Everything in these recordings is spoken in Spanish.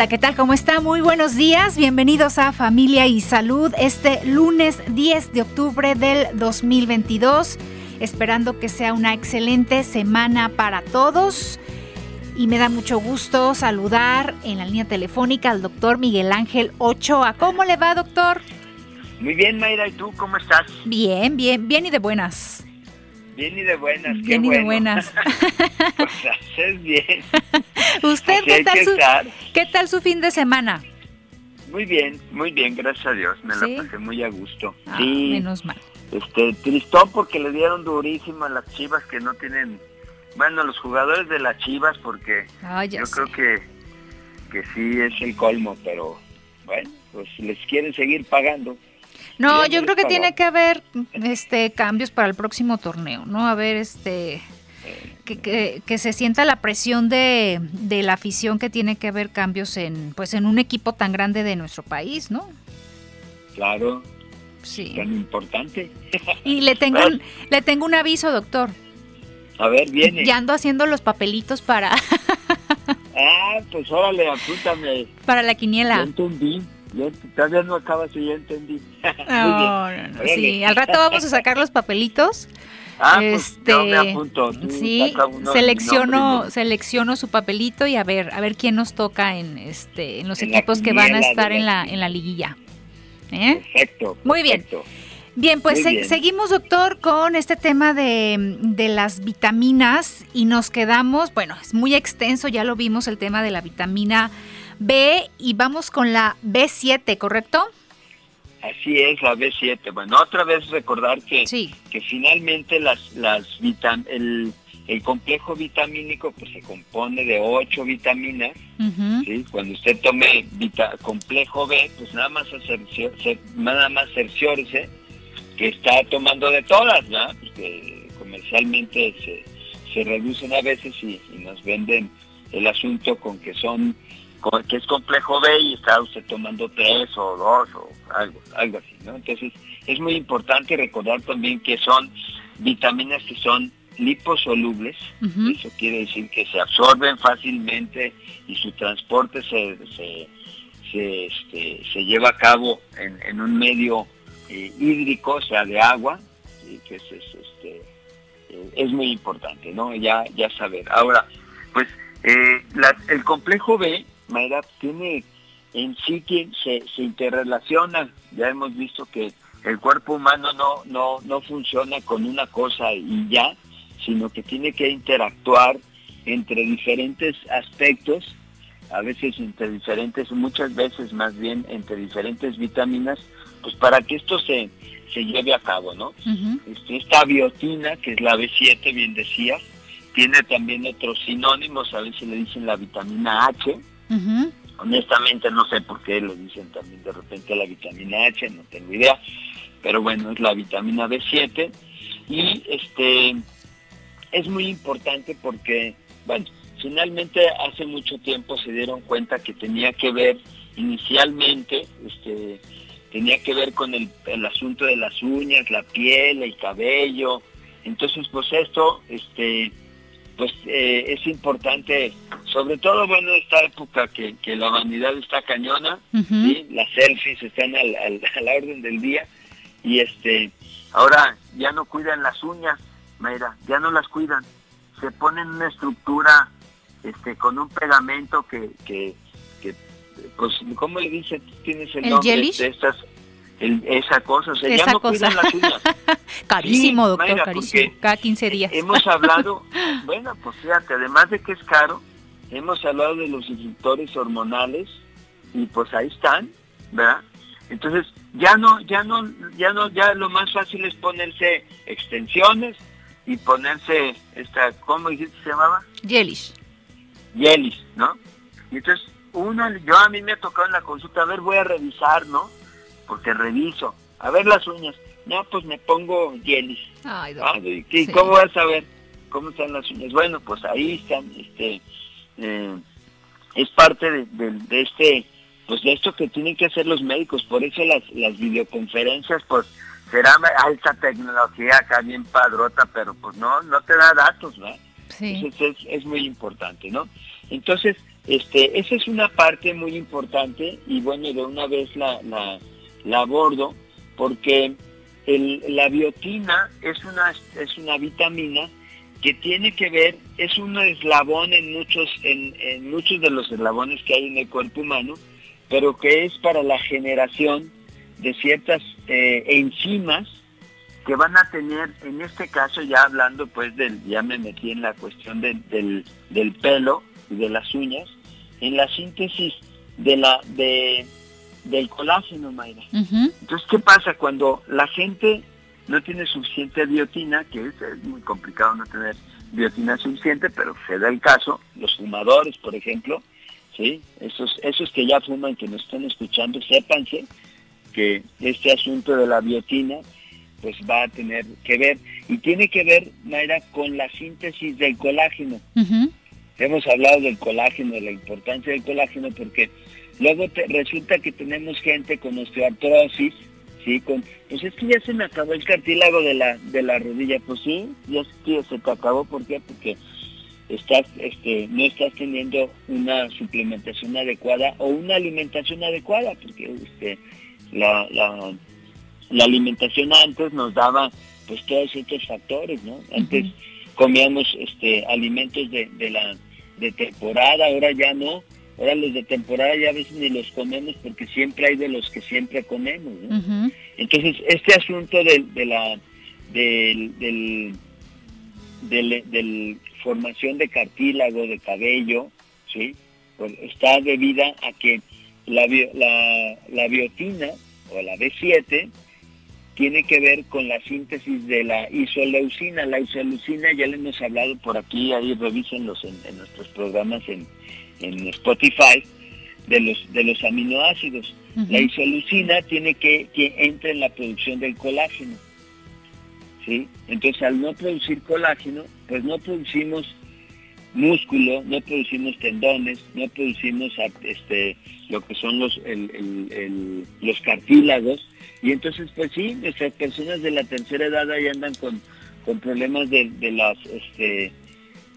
Hola, ¿qué tal? ¿Cómo está? Muy buenos días. Bienvenidos a Familia y Salud este lunes 10 de octubre del 2022. Esperando que sea una excelente semana para todos. Y me da mucho gusto saludar en la línea telefónica al doctor Miguel Ángel Ochoa. ¿Cómo le va, doctor? Muy bien, Mayra. ¿Y tú cómo estás? Bien, bien, bien y de buenas. Bien y de buenas. Bien y de buenas. pues haces bien. ¿Usted qué tal, su, qué tal su fin de semana? Muy bien, muy bien, gracias a Dios. Me la pasé muy a gusto. Ah, sí. Menos mal. Este, tristón porque le dieron durísimo a las chivas que no tienen. Bueno, los jugadores de las chivas, porque yo creo que, que sí es el colmo, pero bueno, pues les quieren seguir pagando. No, yo creo que tiene que haber este cambios para el próximo torneo, ¿no? A ver, este que, que, se sienta la presión de, de, la afición que tiene que haber cambios en pues en un equipo tan grande de nuestro país, ¿no? Claro. Sí. Tan importante. Y le tengo un, le tengo un aviso, doctor. A ver, viene. Ya ando haciendo los papelitos para Ah, pues órale, apúntame. Para la quiniela. Ya, todavía no acabas y ya entendí. No, no, no. Sí, al rato vamos a sacar los papelitos Ah, pues este, me apunto. sí, selecciono, selecciono su papelito y a ver, a ver quién nos toca en este, en los equipos que van a estar en la, en la liguilla. ¿Eh? Perfecto, Muy bien. Bien, pues seguimos, doctor, con este tema de, de, las vitaminas y nos quedamos, bueno, es muy extenso, ya lo vimos el tema de la vitamina B y vamos con la B7, ¿correcto? Así es, la B7. Bueno, otra vez recordar que, que finalmente las, las el, el, complejo vitamínico pues se compone de ocho vitaminas. Cuando usted tome complejo B, pues nada más, nada más cerciórese que está tomando de todas, ¿no? Porque comercialmente se, se reducen a veces y nos venden el asunto con que son que es complejo B y está usted tomando tres o dos o algo, algo así, ¿no? Entonces es muy importante recordar también que son vitaminas que son liposolubles, eso quiere decir que se absorben fácilmente y su transporte se, se, este, se, lleva a cabo en, un medio eh, hídrico, o sea, de agua, y que es, este, eh, es muy importante, ¿no? Ya, ya saber. Ahora, pues eh, el complejo B Mayra, tiene en sí que se, se interrelaciona. Ya hemos visto que el cuerpo humano no, no, no funciona con una cosa y ya, sino que tiene que interactuar entre diferentes aspectos, a veces entre diferentes, muchas veces más bien entre diferentes vitaminas, pues para que esto se, se lleve a cabo, ¿no? Este, esta biotina, que es la B7, bien decías, tiene también otros sinónimos, a veces le dicen la vitamina H, Honestamente no sé por qué lo dicen también de repente la vitamina H, no tengo idea, pero bueno, es la vitamina B7 y este es muy importante porque, bueno, finalmente hace mucho tiempo se dieron cuenta que tenía que ver inicialmente, este, tenía que ver con el, el asunto de las uñas, la piel, el cabello, entonces pues esto, este, pues eh, es importante, sobre todo, bueno, esta época que, la vanidad está cañona, las selfies están al, a la orden del día, y este, ahora ya no cuidan las uñas, Mayra, ya no las cuidan, se ponen una estructura este, con un pegamento que, que, que pues, ¿cómo le dicen? ¿Tienes el, nombre de estas? Esa cosa, o sea, ya no cuidan las uñas. carísimo, doctor, carísimo. Cada 15 días. Hemos hablado, bueno, pues fíjate, además de que es caro, hemos hablado de los instructores hormonales y pues ahí están, ¿verdad? Entonces, ya no, ya no, ya no, ya lo más fácil es ponerse extensiones y ponerse esta, ¿cómo dijiste se llamaba? Yelish. Yelish, ¿no? Y entonces, uno, yo a mí me ha tocado en la consulta, a ver, voy a revisar, ¿no? Porque reviso. A ver las uñas. No, pues me pongo jelly. Ay, ah, ¿y ¿Cómo vas a ver cómo están las uñas? Bueno, pues ahí están, este, eh, es parte de, de, este, pues de esto que tienen que hacer los médicos. Por eso las, las videoconferencias, pues será alta tecnología acá bien padrota, pero pues no, no te da datos, ¿no? Sí. es, es, muy importante, ¿no? Entonces, este, esa es una parte muy importante y bueno, de una vez la, la, la abordo porque la biotina es una, es una vitamina que tiene que ver, es un eslabón en muchos, en, en muchos de los eslabones que hay en el cuerpo humano, pero que es para la generación de ciertas eh, enzimas que van a tener, en este caso ya hablando pues del, ya me metí en la cuestión del, del pelo y de las uñas, en la síntesis de la, de, del colágeno, Mayra. Entonces, ¿qué pasa cuando la gente no tiene suficiente biotina, que es, muy complicado no tener biotina suficiente, pero se da el caso, los fumadores, por ejemplo, ¿sí? Esos, esos que ya fuman, que nos están escuchando, sépanse que este asunto de la biotina pues va a tener que ver y tiene que ver, Mayra, con la síntesis del colágeno. Hemos hablado del colágeno, de la importancia del colágeno, porque luego te, resulta que tenemos gente con osteoartrosis, ¿sí? Con, pues es que ya se me acabó el cartílago de la, de la rodilla. Pues sí, ya se te acabó. ¿Por qué? Porque estás, este, no estás teniendo una suplementación adecuada o una alimentación adecuada, porque este, la, la, la alimentación antes nos daba pues todos estos factores, ¿no? Antes comíamos este alimentos de, de la de temporada, ahora ya no. Ahora los de temporada ya a veces ni los comemos porque siempre hay de los que siempre comemos. Entonces, este asunto de, de la del, del, del, formación de cartílago, de cabello, ¿sí? Pues está debida a que la, la, la biotina o la B7 tiene que ver con la síntesis de la isoleucina. La isoleucina ya le hemos hablado por aquí, ahí revísenlos en, en nuestros programas en, en, Spotify, de los, de los aminoácidos. La isoleucina tiene que, que entra en la producción del colágeno. ¿sí? Entonces al no producir colágeno, pues no producimos músculo, no producimos tendones, no producimos este, lo que son los, los cartílagos, y entonces pues sí, nuestras personas de la tercera edad ahí andan con, con problemas de, de las este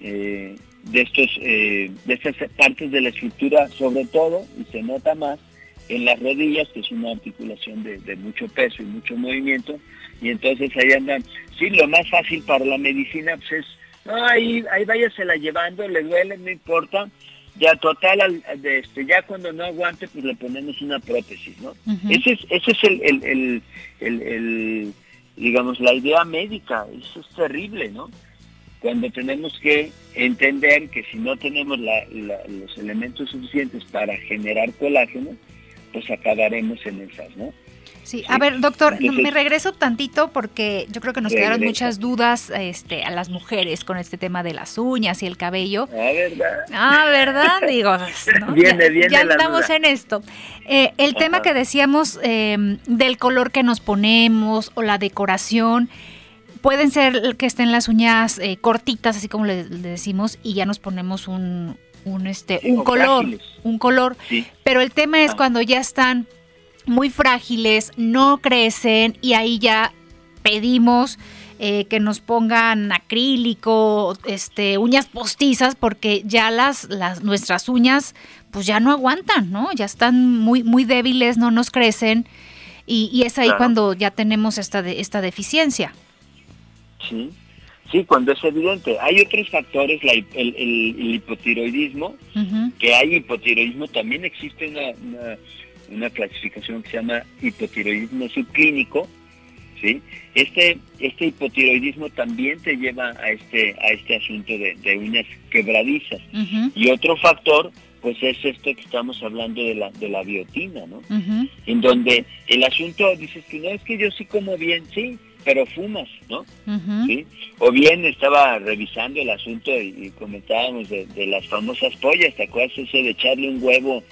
eh, de estos eh, de estas partes de la estructura sobre todo y se nota más en las rodillas que es una articulación de, de mucho peso y mucho movimiento y entonces ahí andan sí lo más fácil para la medicina pues es no, ahí, ahí váyasela llevando, le duele, no importa. Ya total, de este, ya cuando no aguante, pues le ponemos una prótesis, ¿no? Ese es, ese es el, el, el, el, digamos, la idea médica. Eso es terrible, ¿no? Cuando tenemos que entender que si no tenemos la, los elementos suficientes para generar colágeno, pues acabaremos en esas, ¿no? Sí, a ver, doctor, me regreso tantito porque yo creo que nos quedaron muchas dudas este, a las mujeres con este tema de las uñas y el cabello. Ah, ¿verdad? Ah, ¿verdad? Digo, viene, viene ya, estamos en esto. Eh, el tema que decíamos em, del color que nos ponemos o la decoración, pueden ser que estén las uñas eh, cortitas, así como le, decimos, y ya nos ponemos un, un, este, un color, un color. Pero el tema es ah. cuando ya están muy frágiles, no crecen y ahí ya pedimos eh, que nos pongan acrílico, este, uñas postizas, porque ya las, las, nuestras uñas pues ya no aguantan, ¿no? Ya están muy, muy débiles, no nos crecen y, es ahí cuando ya tenemos esta, de, esta deficiencia. Sí, sí, cuando es evidente. Hay otros factores, el, hipotiroidismo, que hay hipotiroidismo, también existe una una clasificación que se llama hipotiroidismo subclínico, ¿sí? Este, este hipotiroidismo también te lleva a este, a este asunto de, uñas quebradizas. Y otro factor, pues es esto que estamos hablando de la, de la biotina, ¿no? En donde el asunto, dices que no, es que yo sí como bien, sí, pero fumas, ¿no? ¿Sí? O bien estaba revisando el asunto y, comentábamos de, de, las famosas pollas, ¿te acuerdas ese de echarle un huevo,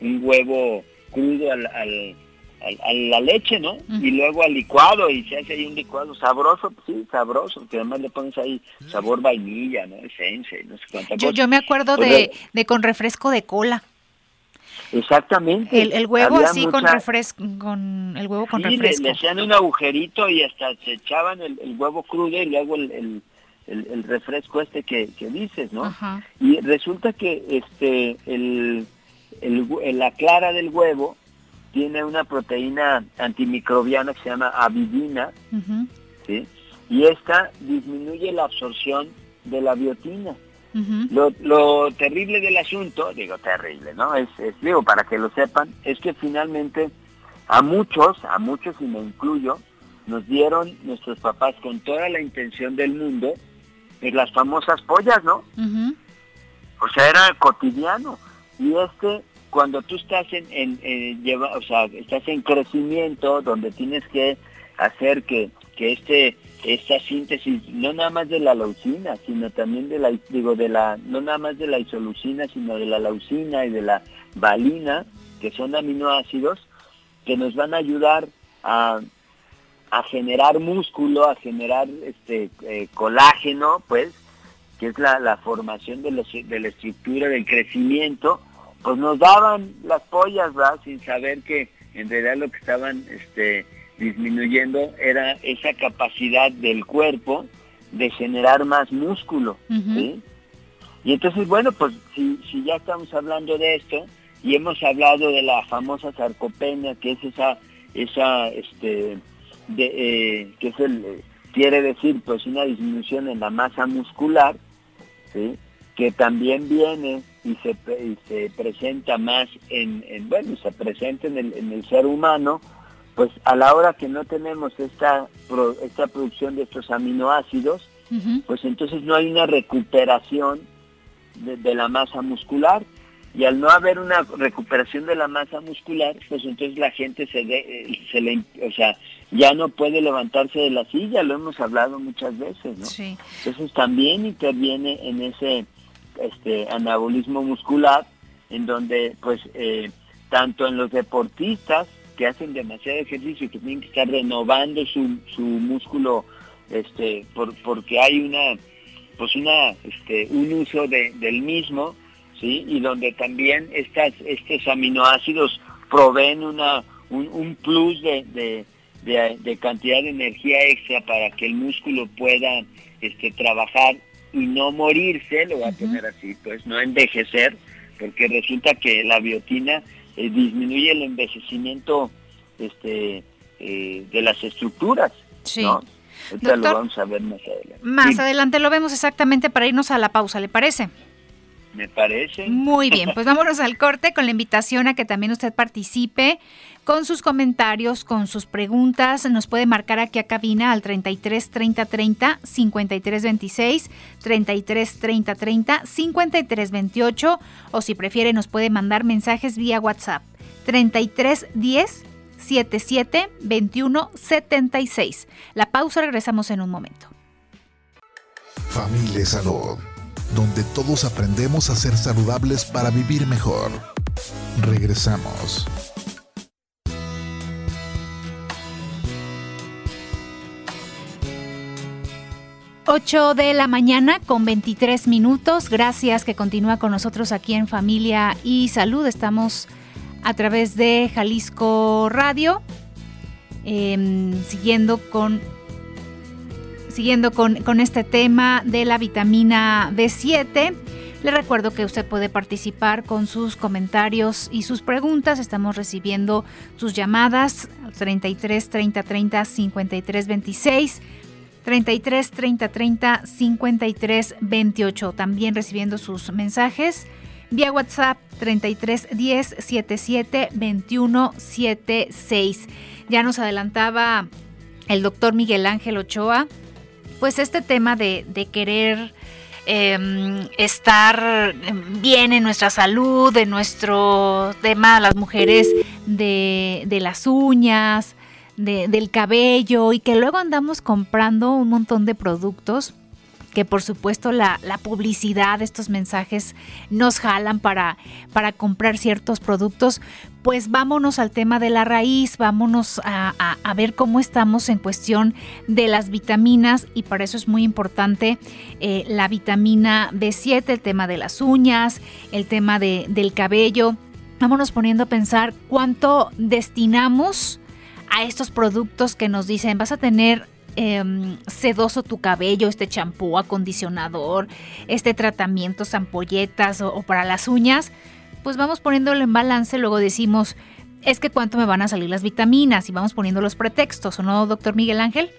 un huevo crudo al, a, la leche, ¿no? Y luego al licuado y se hace ahí un licuado sabroso, pues sí, sabroso, que además le pones ahí sabor vainilla, ¿no? Esencia, no sé cuánta yo, Yo me acuerdo de, de con refresco de cola. Exactamente. El, huevo así con refresco, con el huevo con refresco. Le, le, hacían un agujerito y hasta se echaban el, huevo crudo y luego el, el, refresco este que, que dices, ¿no? Y resulta que este el, la clara del huevo tiene una proteína antimicrobiana que se llama avidina, ¿sí? Y esta disminuye la absorción de la biotina. Lo, terrible del asunto, digo terrible, ¿no? Es, digo, para que lo sepan, es que finalmente a muchos, a muchos y me incluyo, nos dieron nuestros papás con toda la intención del mundo, pues las famosas pollas, ¿no? O sea, era cotidiano. Y este cuando tú estás en, en, lleva, o sea, estás en crecimiento, donde tienes que hacer que, que este esta síntesis no nada más de la leucina, sino también de la digo de la no nada más de la isolucina, sino de la leucina y de la valina, que son aminoácidos que nos van a ayudar a, a generar músculo, a generar este eh, colágeno, pues, que es la, la formación de, los, de la estructura del crecimiento pues nos daban las pollas, ¿verdad? Sin saber que en realidad lo que estaban este, disminuyendo era esa capacidad del cuerpo de generar más músculo, ¿sí? Y entonces, bueno, pues si, si ya estamos hablando de esto y hemos hablado de la famosa sarcopenia, que es esa, esa, este, de, eh, que es el, quiere decir, pues una disminución en la masa muscular, ¿sí? Que también viene y se, se presenta más en, bueno, se presenta en el, en el, ser humano, pues a la hora que no tenemos esta, esta producción de estos aminoácidos, pues entonces no hay una recuperación de, la masa muscular. Y al no haber una recuperación de la masa muscular, pues entonces la gente se, se le, o sea, ya no puede levantarse de la silla, lo hemos hablado muchas veces, ¿no? Entonces también interviene en ese este anabolismo muscular, en donde pues eh, tanto en los deportistas que hacen demasiado ejercicio y que tienen que estar renovando su, su músculo este por, porque hay una pues una este un uso de, del mismo sí y donde también estas estos aminoácidos proveen una un, plus de, de, de, cantidad de energía extra para que el músculo pueda este trabajar y no morirse, lo va a tener así, pues no envejecer, porque resulta que la biotina eh, disminuye el envejecimiento este, eh, de las estructuras. Sí. ¿no? lo vamos a ver más adelante. Más adelante lo vemos exactamente para irnos a la pausa, ¿le parece? Me parece. Muy bien, pues vámonos al corte con la invitación a que también usted participe con sus comentarios, con sus preguntas. Nos puede marcar aquí a cabina al 33 30 30 53 26, 33 30 30 53 28 o si prefiere nos puede mandar mensajes vía WhatsApp 33 10 77 21 76. La pausa, regresamos en un momento. Familia Salud, donde todos aprendemos a ser saludables para vivir mejor. Regresamos. 8 de la mañana con 23 minutos. Gracias que continúa con nosotros aquí en Familia y Salud. Estamos a través de Jalisco Radio, em, siguiendo con siguiendo con, con, este tema de la vitamina B7. Le recuerdo que usted puede participar con sus comentarios y sus preguntas. Estamos recibiendo sus llamadas 33 30 30 53 26 33 30 30 53 28. También recibiendo sus mensajes vía WhatsApp 33 10 77 21 76. Ya nos adelantaba el doctor Miguel Ángel Ochoa, pues este tema de, querer em, estar bien en nuestra salud, de nuestro tema, las mujeres de, de las uñas, del cabello y que luego andamos comprando un montón de productos que por supuesto la, la publicidad, estos mensajes nos jalan para, para comprar ciertos productos, pues vámonos al tema de la raíz, vámonos a, ver cómo estamos en cuestión de las vitaminas y para eso es muy importante eh, la vitamina B7, el tema de las uñas, el tema de, del cabello. Vámonos poniendo a pensar cuánto destinamos a estos productos que nos dicen vas a tener em, sedoso tu cabello, este champú, acondicionador, este tratamiento, ampolletas o, para las uñas pues vamos poniéndolo en balance, luego decimos, es que cuánto me van a salir las vitaminas y vamos poniendo los pretextos, ¿o no, doctor Miguel Ángel?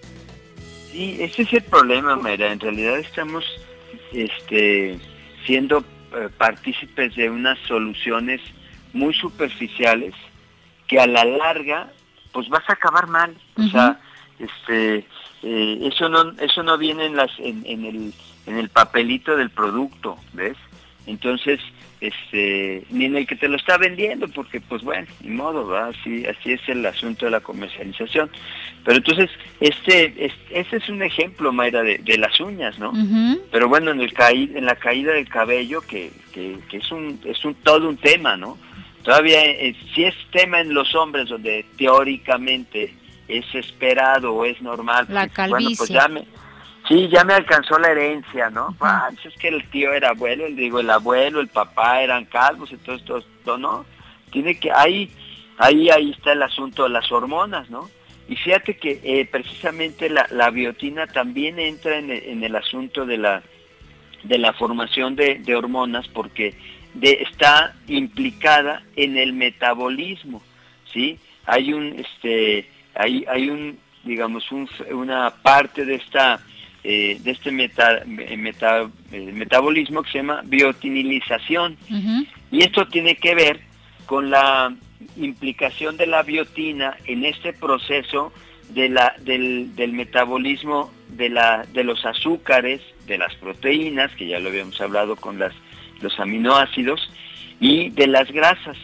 Sí, ese es el problema, Mayra. En realidad estamos este, siendo eh, partícipes de unas soluciones muy superficiales que a la larga pues vas a acabar mal. O sea, este, eh, eso no eso no viene en las en, en, el en el papelito del producto, ¿ves? Entonces este, ni en el que te lo está vendiendo, porque pues bueno, ni modo, Así, así es el asunto de la comercialización. Pero entonces, este, este, es un ejemplo, Mayra, de, las uñas, ¿no? Pero bueno, en el en la caída del cabello, que, que, es un, es un todo un tema, ¿no? Todavía eh, si es tema en los hombres donde teóricamente es esperado o es normal, la calvicie. Pues, bueno, pues ya me, Sí, ya me alcanzó la herencia, ¿no? Pues es que el tío era abuelo, el, digo, el abuelo, el papá eran calvos, entonces todo, ¿no? Tiene que, ahí, ahí, ahí está el asunto de las hormonas, ¿no? Y fíjate que eh, precisamente la, biotina también entra en el, asunto de la, de la formación de, hormonas porque está implicada en el metabolismo, ¿sí? Hay un, este, hay, hay un, digamos, una parte de esta eh, de este meta, meta, eh, metabolismo que se llama biotinilización. Y esto tiene que ver con la implicación de la biotina en este proceso de la, del, del, metabolismo de, la, de los azúcares, de las proteínas, que ya lo habíamos hablado con las, los aminoácidos, y de las grasas.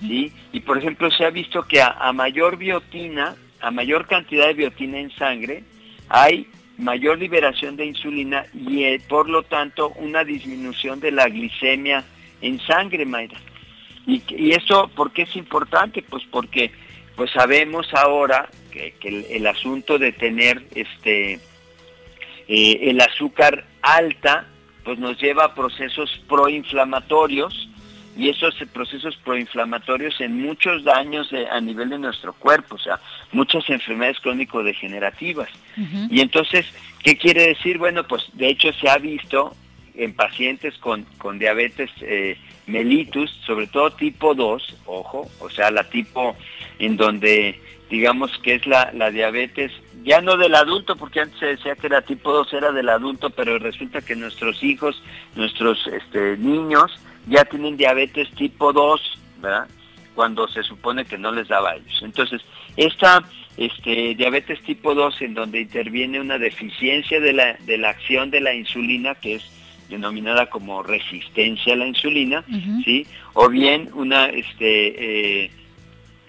¿sí? Y por ejemplo se ha visto que a, a mayor biotina, a mayor cantidad de biotina en sangre, hay mayor liberación de insulina y eh, por lo tanto una disminución de la glicemia en sangre, Mayra. Y, y eso, ¿por qué es importante? Pues porque pues sabemos ahora que, el, asunto de tener este eh, el azúcar alta pues nos lleva a procesos proinflamatorios y esos procesos proinflamatorios en muchos daños a nivel de nuestro cuerpo, o sea, muchas enfermedades crónico-degenerativas. Y entonces, ¿qué quiere decir? Bueno, pues de hecho se ha visto en pacientes con, con diabetes eh, mellitus, sobre todo tipo 2, ojo, o sea, la tipo en donde digamos que es la, la diabetes, ya no del adulto, porque antes se decía que la tipo 2 era del adulto, pero resulta que nuestros hijos, nuestros este, niños, ya tienen diabetes tipo 2, ¿verdad? Cuando se supone que no les daba a ellos. Entonces, esta este, diabetes tipo 2 en donde interviene una deficiencia de la, de la acción de la insulina, que es denominada como resistencia a la insulina, ¿sí? O bien una, este, eh,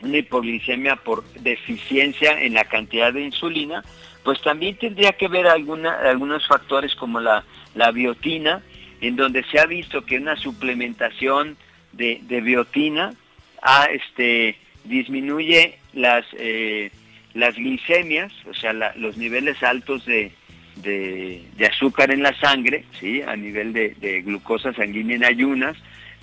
hipoglicemia por deficiencia en la cantidad de insulina, pues también tendría que ver algunos factores como la, la biotina, en donde se ha visto que una suplementación de, biotina a, este, disminuye las, eh, las glicemias, o sea, los niveles altos de, de, azúcar en la sangre, ¿sí? a nivel de, glucosa sanguínea en ayunas,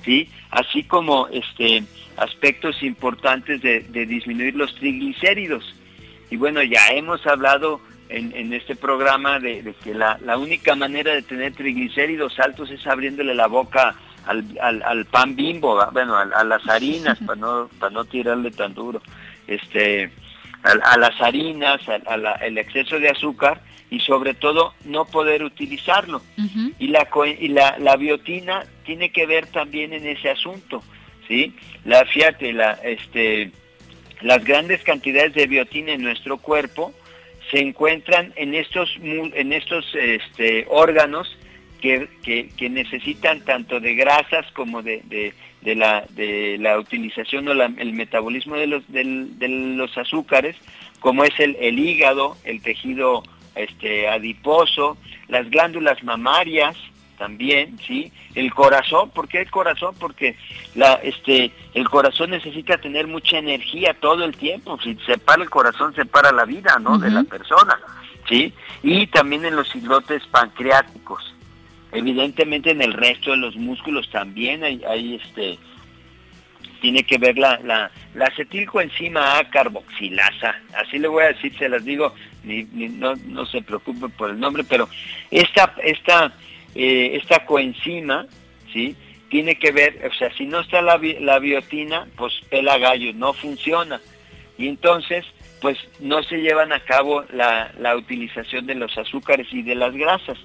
¿sí? así como este, aspectos importantes de, disminuir los triglicéridos. Y bueno, ya hemos hablado en, este programa de, que la, única manera de tener triglicéridos altos es abriéndole la boca al, al, pan bimbo, bueno, a, las harinas, para no, para no tirarle tan duro, este, a, las harinas, al exceso de azúcar y sobre todo no poder utilizarlo. Y, la, y la, la, biotina tiene que ver también en ese asunto, ¿sí? La, fíjate, la, este, las grandes cantidades de biotina en nuestro cuerpo, se encuentran en estos, en estos este, órganos que, necesitan tanto de grasas como de, de, la, de la utilización o el metabolismo de los, de los azúcares, como es el, el hígado, el tejido este, adiposo, las glándulas mamarias también, ¿sí? El corazón, ¿por qué el corazón? Porque la, este, el corazón necesita tener mucha energía todo el tiempo. Si se para el corazón, se para la vida, ¿no? De la persona, ¿sí? Y también en los islotes pancreáticos. Evidentemente en el resto de los músculos también hay, hay este, tiene que ver la, la, la acetilcoenzima A carboxilasa, así le voy a decir, se las digo, ni, no, no se preocupe por el nombre, pero esta, esta, eh, esta coenzima, ¿sí? Tiene que ver, o sea, si no está la, la biotina, pues pela gallo, no funciona. Y entonces, pues no se llevan a cabo la, la utilización de los azúcares y de las grasas.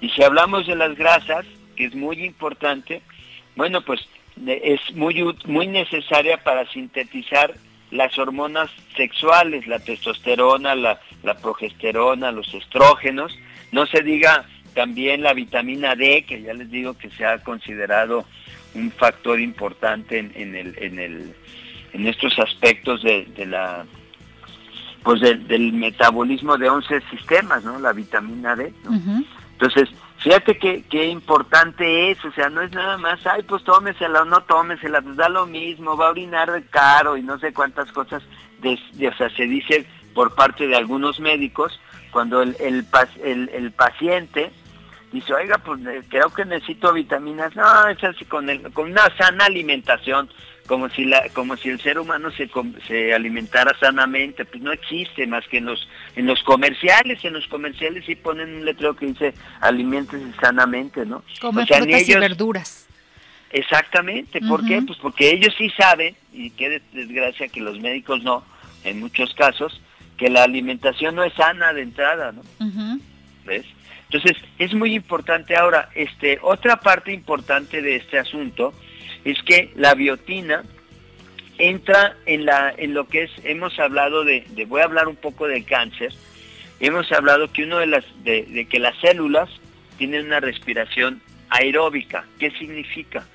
Y si hablamos de las grasas, que es muy importante, bueno, pues es muy, muy necesaria para sintetizar las hormonas sexuales, la testosterona, la, progesterona, los estrógenos, no se diga también la vitamina D, que ya les digo que se ha considerado un factor importante en, el, en, el, en estos aspectos de, la pues del metabolismo de 11 sistemas, ¿no? La vitamina D. Entonces, Fíjate qué, importante es, o sea, no es nada más, ay, pues tómesela o no tómesela, pues da lo mismo, va a orinar de caro y no sé cuántas cosas, de, o sea, se dice por parte de algunos médicos, cuando el, el, el, paciente dice, oiga, pues eh, creo que necesito vitaminas, no, es así, con, el, con una sana alimentación, como si la como si el ser humano se, se alimentara sanamente. Pues no existe más que en los en los comerciales en los comerciales sí ponen un letrero que dice aliméntese sanamente no Comer frutas y verduras. Exactamente ¿por qué? pues porque ellos sí saben y qué desgracia que los médicos no en muchos casos que la alimentación no es sana de entrada no ves entonces es muy importante ahora este otra parte importante de este asunto es que la biotina entra en, la, en lo que es, hemos hablado de, voy a hablar un poco del cáncer, hemos hablado que uno de las, de, que las células tienen una respiración aeróbica. ¿Qué significa?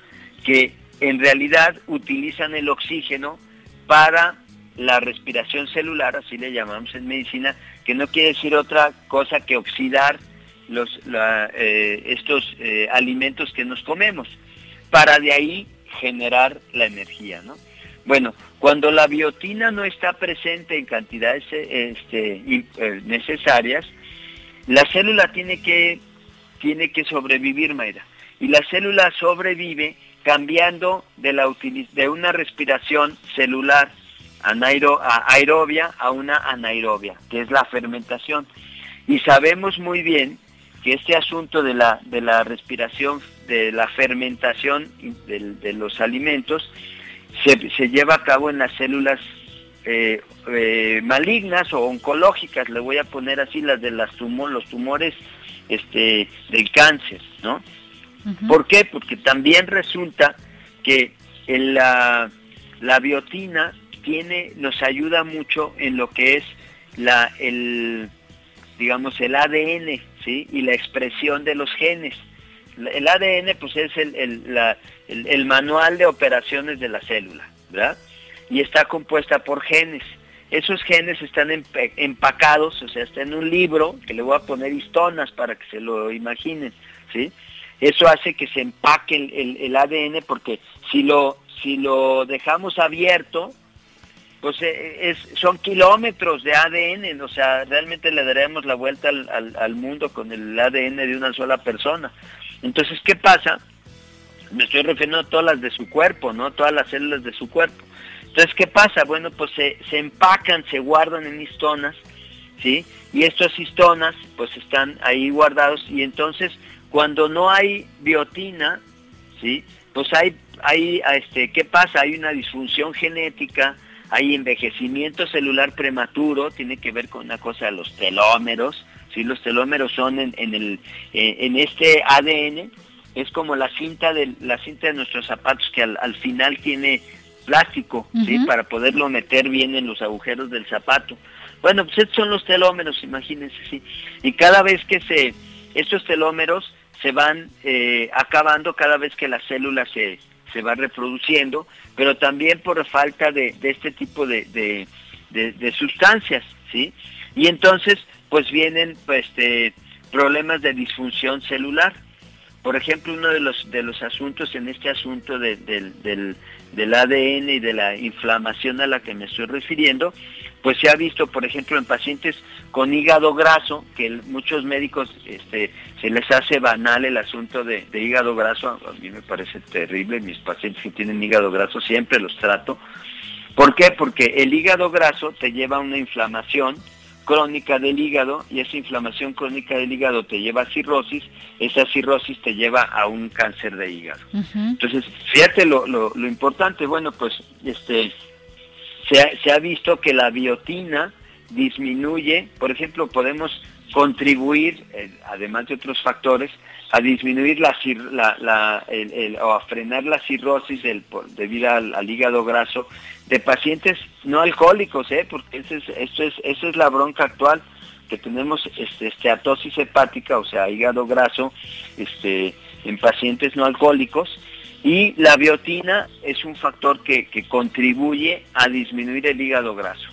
Que en realidad utilizan el oxígeno para la respiración celular, así le llamamos en medicina, que no quiere decir otra cosa que oxidar los, eh, estos eh, alimentos que nos comemos, para de ahí generar la energía, ¿no? Bueno, cuando la biotina no está presente en cantidades este, eh, necesarias, la célula tiene que, tiene que sobrevivir, Mayra. Y la célula sobrevive cambiando de, la, de una respiración celular aerobia a una anaerobia, que es la fermentación. Y sabemos muy bien que este asunto de la, de la respiración, de la fermentación de, los alimentos, se, lleva a cabo en las células eh, eh, malignas o oncológicas, le voy a poner así las de las tumor, los tumores este, del cáncer, ¿no? ¿Por qué? Porque también resulta que la, la biotina tiene, nos ayuda mucho en lo que es la, el, digamos, el ADN y la expresión de los genes. El ADN pues es el, manual de operaciones de la célula, ¿verdad? Y está compuesta por genes. Esos genes están empacados, o sea, está en un libro, que le voy a poner histonas para que se lo imaginen, ¿sí? Eso hace que se empaque el, ADN porque si lo, si lo dejamos abierto, pues eh, es, son kilómetros de ADN, o sea, realmente le daremos la vuelta al, mundo con el ADN de una sola persona. Entonces, ¿qué pasa? Me estoy refiriendo a todas las de su cuerpo, ¿no? Todas las células de su cuerpo. Entonces, ¿qué pasa? Bueno, pues se, se empacan, se guardan en histonas, ¿sí? Y estas histonas, pues están ahí guardados y entonces, cuando no hay biotina, ¿sí? Pues hay, hay, este, ¿qué pasa? Hay una disfunción genética, hay envejecimiento celular prematuro, tiene que ver con una cosa de los telómeros, si los telómeros son en, el, eh, en este ADN, es como la cinta de, la cinta de nuestros zapatos que al, final tiene plástico, ¿sí? Para poderlo meter bien en los agujeros del zapato. Bueno, pues estos son los telómeros, imagínense, sí. Y cada vez que se, estos telómeros se van eh, acabando cada vez que la célula se, se va reproduciendo, pero también por falta de, este tipo de, sustancias, ¿sí? Y entonces, pues vienen pues, este, problemas de disfunción celular. Por ejemplo, uno de los, de los asuntos en este asunto del, del ADN y de la inflamación a la que me estoy refiriendo, pues se ha visto, por ejemplo, en pacientes con hígado graso, que muchos médicos este, se les hace banal el asunto de, hígado graso, a mí me parece terrible, mis pacientes que tienen hígado graso siempre los trato. ¿Por qué? Porque el hígado graso te lleva a una inflamación crónica del hígado y esa inflamación crónica del hígado te lleva a cirrosis, esa cirrosis te lleva a un cáncer de hígado. Entonces, fíjate lo, lo, lo importante, bueno, pues este se ha, visto que la biotina disminuye, por ejemplo, podemos contribuir, eh, además de otros factores, a disminuir la, la, o a frenar la cirrosis debido al, hígado graso de pacientes no alcohólicos, ¿eh? porque eso es, es, eso es la bronca actual, que tenemos este, esteatosis hepática, o sea, hígado graso, este, en pacientes no alcohólicos, y la biotina es un factor que, contribuye a disminuir el hígado graso.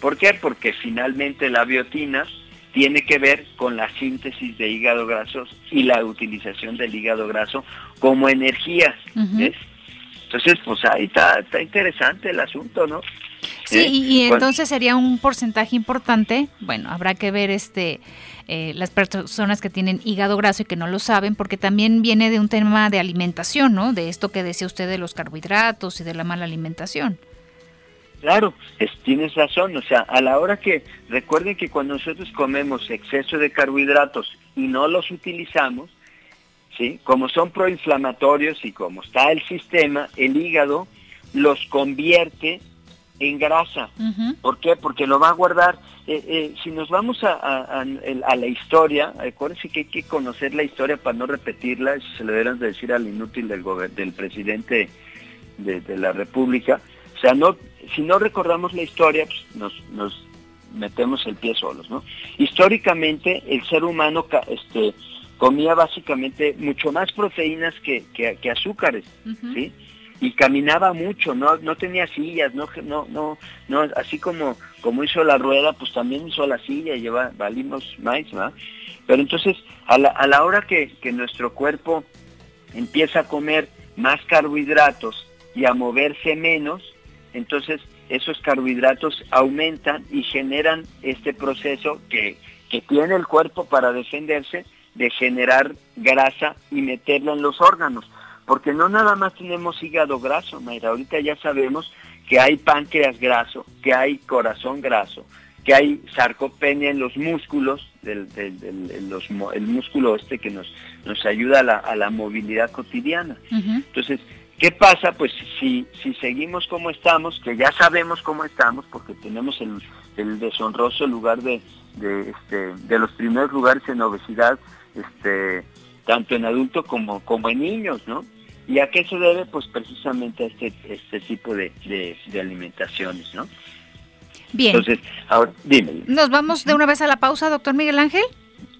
¿Por qué? Porque finalmente la biotina tiene que ver con la síntesis de hígado graso y la utilización del hígado graso como energía. Entonces, pues ahí está, está interesante el asunto, ¿no? Sí, ¿Eh? y, entonces sería un porcentaje importante, bueno, habrá que ver este eh, las personas que tienen hígado graso y que no lo saben, porque también viene de un tema de alimentación, ¿no? De esto que decía usted de los carbohidratos y de la mala alimentación. Claro, tienes razón, o sea, a la hora que, recuerden que cuando nosotros comemos exceso de carbohidratos y no los utilizamos, ¿sí? Como son proinflamatorios y como está el sistema, el hígado los convierte en grasa. ¿Por qué? Porque lo va a guardar. Eh, eh, si nos vamos a, la historia, acuérdense que hay que conocer la historia para no repetirla, eso se le deben decir al inútil del, del presidente de, la República. O sea, no, si no recordamos la historia, pues nos, nos metemos el pie solos, ¿no? Históricamente, el ser humano este, comía básicamente mucho más proteínas que, que, azúcares, ¿sí? Y caminaba mucho, no, no tenía sillas, no, no, no, no, así como, como hizo la rueda, pues también hizo la silla, lleva, valimos más, ¿va? Pero entonces, a la, a la hora que, que nuestro cuerpo empieza a comer más carbohidratos y a moverse menos, entonces esos carbohidratos aumentan y generan este proceso que, que tiene el cuerpo para defenderse de generar grasa y meterla en los órganos porque no nada más tenemos hígado graso, Mayra, ahorita ya sabemos que hay páncreas graso, que hay corazón graso, que hay sarcopenia en los músculos, del, el músculo este que nos, nos ayuda a la, movilidad cotidiana. Entonces, ¿qué pasa? Pues si, si seguimos como estamos, que ya sabemos cómo estamos, porque tenemos el, el deshonroso lugar de, de, este, de los primeros lugares en obesidad, este, tanto en adultos como, como en niños, ¿no? ¿Y a qué se debe? Pues precisamente a este, este tipo de, alimentaciones, ¿no? Bien. Entonces, ahora, dime. ¿Nos vamos de una vez a la pausa, doctor Miguel Ángel?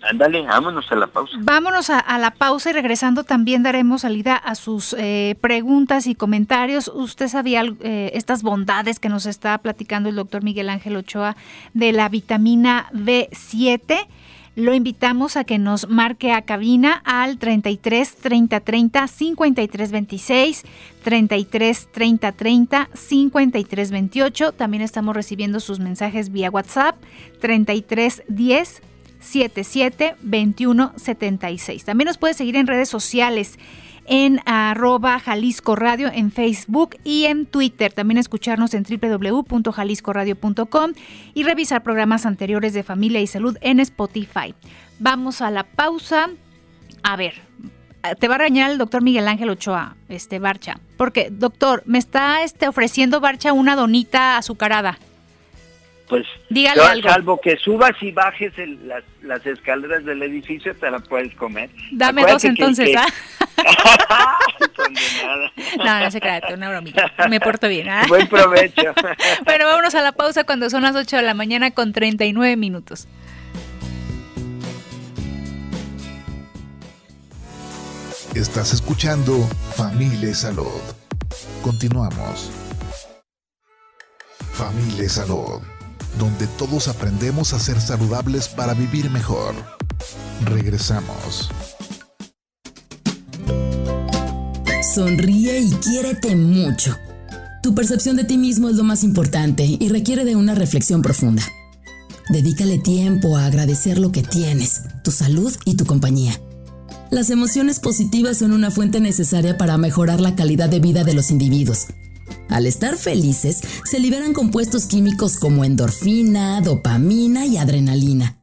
Ándale, vámonos a la pausa. Vámonos a, la pausa y regresando también daremos salida a sus eh, preguntas y comentarios. ¿Usted sabía eh, estas bondades que nos está platicando el doctor Miguel Ángel Ochoa de la vitamina B7? Lo invitamos a que nos marque a cabina al 33 30 30 53 26, 33 30 30 53 28. También estamos recibiendo sus mensajes vía WhatsApp 33 10 77 21 76. También nos puede seguir en redes sociales en arroba Jalisco Radio en Facebook y en Twitter. También escucharnos en www.jaliscoradio.com y revisar programas anteriores de familia y salud en Spotify. Vamos a la pausa. A ver, te va a reñar el doctor Miguel Ángel Ochoa, este Barcha, porque doctor, me está este, ofreciendo Barcha una donita azucarada pues salvo que subas y bajes las, escaleras del edificio, te la puedes comer. Dame dos entonces, ¿ah? no, no se crea, una bromita. Me porto bien. ¿ah? Buen provecho. bueno, vámonos a la pausa cuando son las 8 de la mañana con 39 minutos. Estás escuchando Familia Salud. Continuamos. Familia Salud donde todos aprendemos a ser saludables para vivir mejor. Regresamos. Sonríe y quiérete mucho. Tu percepción de ti mismo es lo más importante y requiere de una reflexión profunda. Dedícale tiempo a agradecer lo que tienes, tu salud y tu compañía. Las emociones positivas son una fuente necesaria para mejorar la calidad de vida de los individuos. Al estar felices, se liberan compuestos químicos como endorfina, dopamina y adrenalina.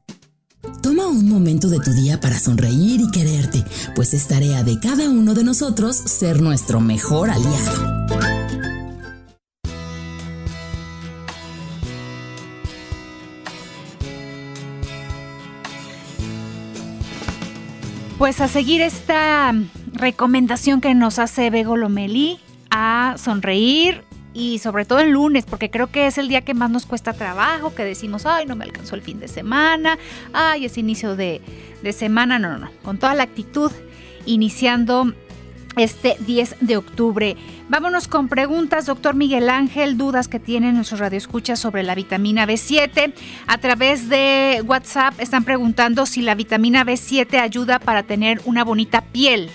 Momento de tu día para sonreír y quererte, pues es tarea de cada uno de nosotros ser nuestro mejor aliado. Pues a seguir esta recomendación que nos hace Bego Lomelí, a sonreír y sobre todo el lunes, porque creo que es el día que más nos cuesta trabajo, que decimos, ay, no me alcanzó el fin de semana, ay, es inicio de, de semana, no, no, no, con toda la actitud, iniciando este 10 de octubre. Vámonos con preguntas, doctor Miguel Ángel, dudas que tienen nuestros radioescuchas sobre la vitamina B7. A través de WhatsApp están preguntando si la vitamina B7 ayuda para tener una bonita piel.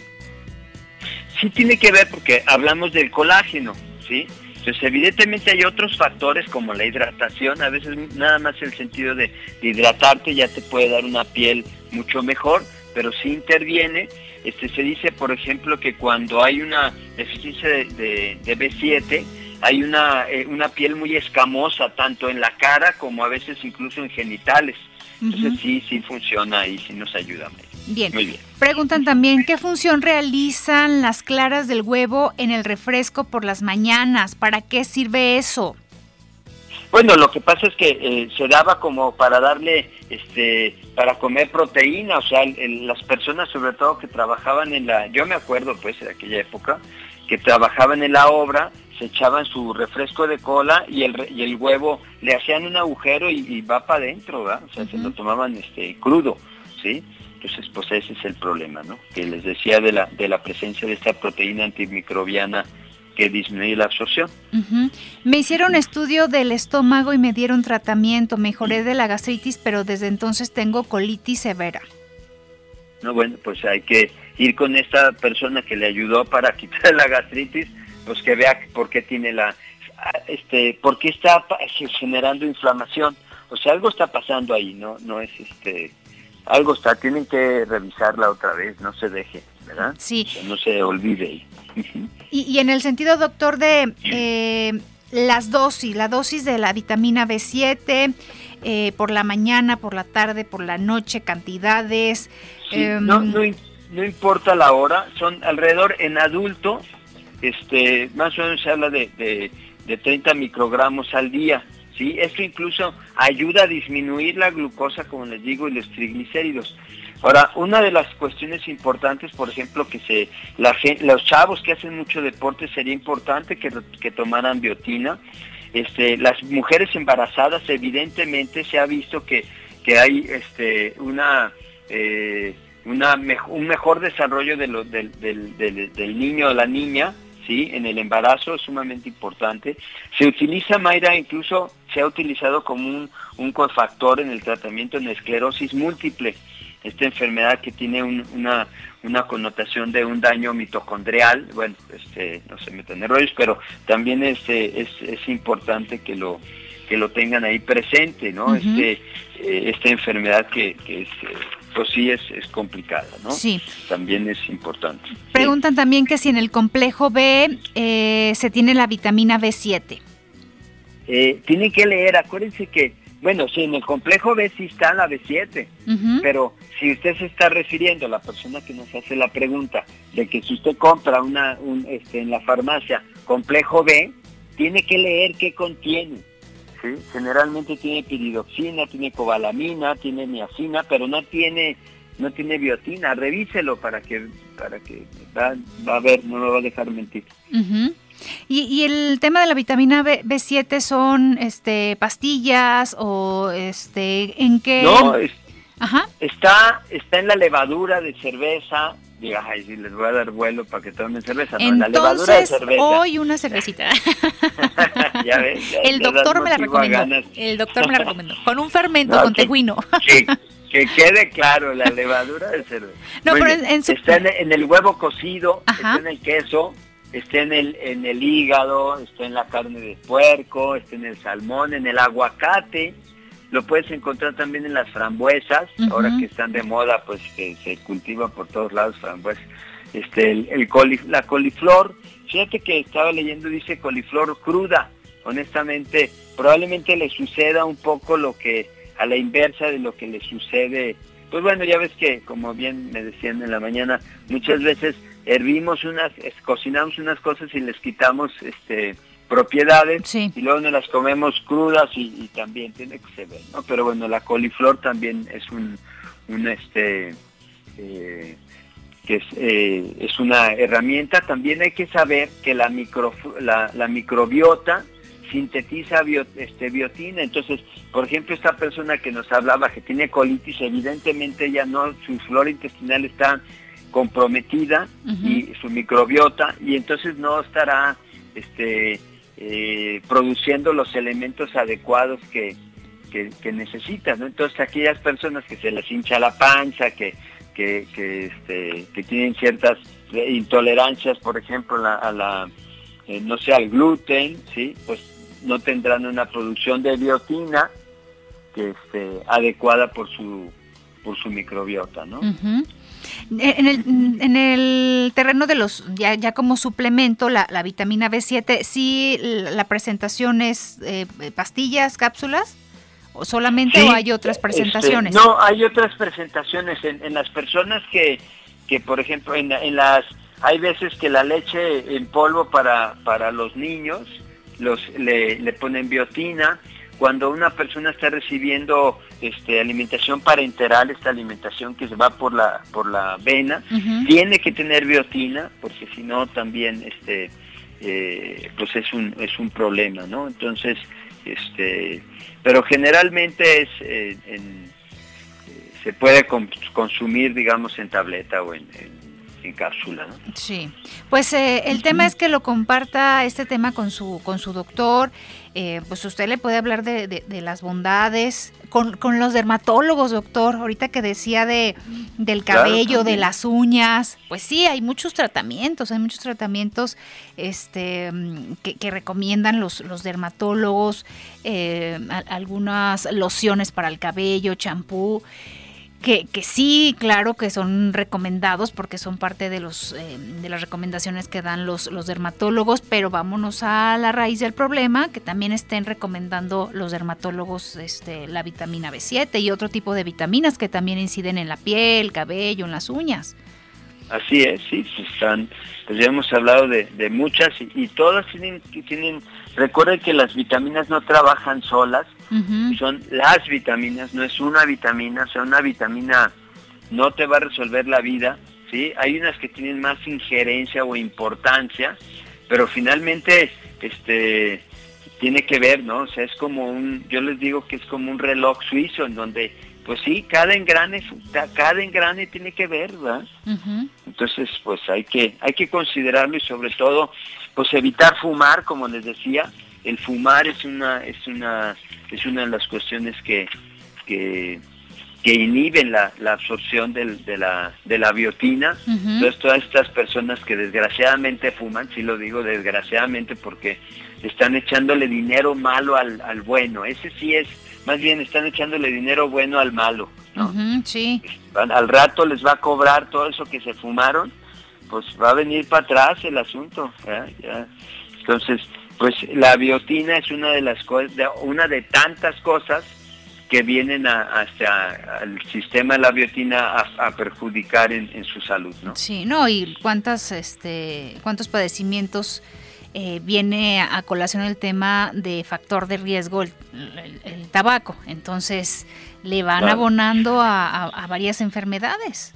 Sí tiene que ver porque hablamos del colágeno, ¿sí? Entonces, evidentemente hay otros factores como la hidratación, a veces nada más el sentido de, hidratarte ya te puede dar una piel mucho mejor, pero si interviene este, se dice, por ejemplo, que cuando hay una deficiencia de, B7, hay una, eh, una piel muy escamosa, tanto en la cara como a veces incluso en genitales. Entonces sí, sí funciona y sí nos ayuda. Bien. Muy bien. Preguntan también, ¿qué función realizan las claras del huevo en el refresco por las mañanas? ¿Para qué sirve eso? Bueno, lo que pasa es que eh, se daba como para darle, este, para comer proteína, o sea, las personas sobre todo que trabajaban en la, yo me acuerdo pues de aquella época, que trabajaban en la obra, se echaban su refresco de cola y el, y el huevo, le hacían un agujero y, va para adentro, ¿verdad? O sea, se lo tomaban este, crudo, ¿sí? Entonces, pues ese es el problema, ¿no? Que les decía de la, de la presencia de esta proteína antimicrobiana que disminuye la absorción. Me hicieron estudio del estómago y me dieron tratamiento, mejoré de la gastritis, pero desde entonces tengo colitis severa. No, bueno, pues hay que ir con esta persona que le ayudó para quitar la gastritis, pues que vea por qué tiene la, este, por qué está generando inflamación. O sea, algo está pasando ahí, no, no es este, algo está, tienen que revisarla otra vez, no se deje, ¿verdad? Sí. no se olvide. Y, en el sentido, doctor, de eh, las dosis, la dosis de la vitamina B7, eh, por la mañana, por la tarde, por la noche, cantidades. Em, no, no, importa la hora, son alrededor en adulto, este, más o menos se habla de, de, de 30 microgramos al día. ¿Sí? Esto incluso ayuda a disminuir la glucosa, como les digo, y los triglicéridos. Ahora, una de las cuestiones importantes, por ejemplo, que se la, los chavos que hacen mucho deporte sería importante que, que tomaran biotina. Este, las mujeres embarazadas, evidentemente, se ha visto que, que hay este, una, eh, una un mejor desarrollo de del, del, del niño o la niña, ¿sí? En el embarazo es sumamente importante. Se utiliza, Mayra, incluso se ha utilizado como un, un cofactor en el tratamiento en esclerosis múltiple esta enfermedad que tiene una, una connotación de un daño mitocondrial, bueno, este, no se meten en rollos, pero también este, es, es importante que lo, que lo tengan ahí presente, ¿no? este, eh, esta enfermedad que, que es, eh, pues sí es, es complicada, ¿no? Sí. También es importante. Preguntan también que si en el complejo B eh, se tiene la vitamina B7. Tienen que leer, acuérdense que bueno, sí, en el complejo B sí está la B7, pero si usted se está refiriendo a la persona que nos hace la pregunta de que si usted compra una, un, este, en la farmacia complejo B, tiene que leer qué contiene. ¿sí? Generalmente tiene piridoxina, tiene cobalamina, tiene niacina, pero no tiene no tiene biotina. Revíselo para que para que va, a ver, no lo va a dejar mentir. Y, el tema de la vitamina B, 7 son este pastillas o este en qué No, está está en la levadura de cerveza, diga, ay, sí, les voy a dar vuelo para que tomen cerveza. No, la levadura de cerveza. hoy una cervecita. ya ves, el doctor me la recomendó. El doctor me la recomendó. Con un fermento, con tejuino. que, quede claro, la levadura de cerveza. No, pero en, Está en, el huevo cocido, está en el queso, está en el, en el hígado, está en la carne de puerco, está en el salmón, en el aguacate lo puedes encontrar también en las frambuesas, ahora que están de moda, pues que se cultiva por todos lados frambuesas. Este, el, la coliflor, fíjate que estaba leyendo, dice coliflor cruda. Honestamente, probablemente le suceda un poco lo que a la inversa de lo que le sucede. Pues bueno, ya ves que, como bien me decían en la mañana, muchas veces hervimos unas, cocinamos unas cosas y les quitamos este propiedades y luego nos las comemos crudas y, también tiene que ser, ¿no? Pero bueno, la coliflor también es un, un este, eh, que es, eh, es, una herramienta. También hay que saber que la, micro, la, la microbiota sintetiza este, biotina. Entonces, por ejemplo, esta persona que nos hablaba que tiene colitis, evidentemente ya no, su flora intestinal está comprometida y su microbiota y entonces no estará este eh, produciendo los elementos adecuados que, que, necesitan. Entonces aquellas personas que se les hincha la panza, que, que, que, este, que tienen ciertas intolerancias, por ejemplo, a la, eh, no sé, al gluten, ¿sí? pues no tendrán una producción de biotina que esté adecuada por su, por su microbiota. ¿no? En el, en el terreno de los, ya, ya como suplemento, la, vitamina B7, ¿sí la presentación es eh, pastillas, cápsulas? ¿O solamente o hay otras este, presentaciones? no, hay otras presentaciones. En, las personas que, que por ejemplo, en, en, las hay veces que la leche en polvo para, para los niños los, le, le ponen biotina, cuando una persona está recibiendo este, alimentación parenteral, esta alimentación que se va por la, por la vena, tiene que tener biotina, porque si no también este, eh, pues es un, es un problema, ¿no? Entonces, este, pero generalmente es eh, eh, se puede consumir, digamos, en tableta o en, en cápsula. ¿no? Sí, pues el tema es que lo comparta este tema con su, con su doctor eh, pues usted le puede hablar de, las bondades con, los dermatólogos, doctor. Ahorita que decía de del cabello, de las uñas, pues sí, hay muchos tratamientos, hay muchos tratamientos este, que, recomiendan los, los dermatólogos, eh, algunas lociones para el cabello, champú que, que, sí, claro que son recomendados porque son parte de, los, eh, de las recomendaciones que dan los, los dermatólogos, pero vámonos a la raíz del problema, que también estén recomendando los dermatólogos este, la vitamina B7 y otro tipo de vitaminas que también inciden en la piel, cabello, en las uñas. Así es, sí, están, pues ya hemos hablado de, muchas y, todas tienen, tienen, recuerden que las vitaminas no trabajan solas, son las vitaminas, no es una vitamina, o sea, una vitamina no te va a resolver la vida, ¿sí? Hay unas que tienen más injerencia o importancia, pero finalmente, este, tiene que ver, ¿no? O sea, es como un, yo les digo que es como un reloj suizo en donde pues sí, cada engrane, cada engrane tiene que ver, ¿verdad? Entonces, pues hay que, hay que considerarlo y sobre todo, pues evitar fumar, como les decía, el fumar es una, es una, es una de las cuestiones que, que, inhiben la, absorción de, la, de la biotina. Entonces todas estas personas que desgraciadamente fuman, sí lo digo desgraciadamente porque están echándole dinero malo al, al bueno, ese sí es más bien están echándole dinero bueno al malo, ¿no? sí. Al rato les va a cobrar todo eso que se fumaron, pues va a venir para atrás el asunto, Entonces, pues la biotina es una de las cosas, una de tantas cosas que vienen a, hasta al sistema de la biotina a, perjudicar en, en, su salud, ¿no? Sí, no, y cuántas, este, cuántos padecimientos eh, viene a colación el tema de factor de riesgo el, tabaco. Entonces le van abonando a, varias enfermedades.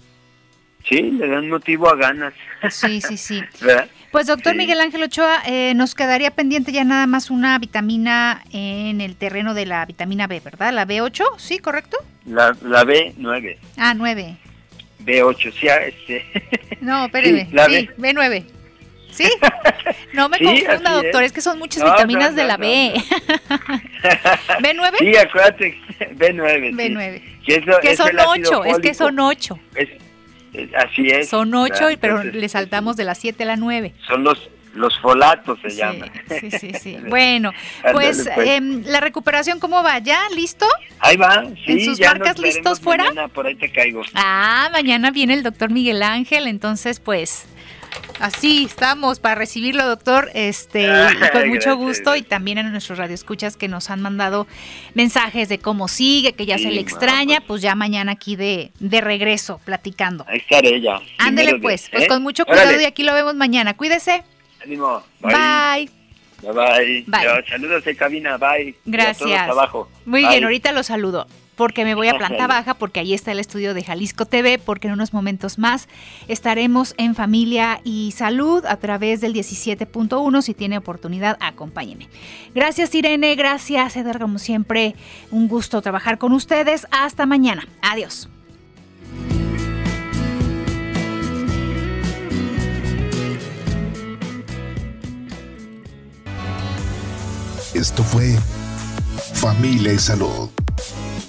Sí, le dan motivo a ganas. Sí, sí, sí. Pues doctor Miguel Ángel Ochoa, eh, nos quedaría pendiente ya nada más una vitamina en el terreno de la vitamina B, ¿verdad? ¿La B8? ¿Sí, correcto? La, la B9. Ah, 9. B8, sí, este. No, espéreme, sí, B, 9 ¿Sí? No me confunda, doctor, es. que son muchas vitaminas de la B. ¿B9? Sí, acuérdate, B9. B9. Que, son 8, es que son 8. Así es. Son 8, pero le saltamos de la 7 a la 9. Son los los folatos se llaman. Sí, sí, sí. bueno, pues, pues. Em, la recuperación, ¿cómo va? ¿Ya? ¿Listo? Ahí va, sí. ¿En sus marcas listos fuera? Mañana, por ahí te caigo. Ah, mañana viene el doctor Miguel Ángel, entonces, pues, Así estamos para recibirlo, doctor, este, con mucho gusto y también en nuestros radioescuchas que nos han mandado mensajes de cómo sigue, que ya se le extraña, pues, ya mañana aquí de, de regreso platicando. Ahí estaré ya. Ándele pues, pues ¿eh? con mucho cuidado y aquí lo vemos mañana. Cuídese. Ánimo. Bye. Bye. Bye. saludos de cabina. Bye. Gracias. Muy bien, ahorita lo saludo porque me voy a planta baja, porque ahí está el estudio de Jalisco TV, porque en unos momentos más estaremos en familia y salud a través del 17.1. Si tiene oportunidad, acompáñenme. Gracias Irene, gracias Edgar, como siempre, un gusto trabajar con ustedes. Hasta mañana. Adiós. Esto fue Familia y Salud.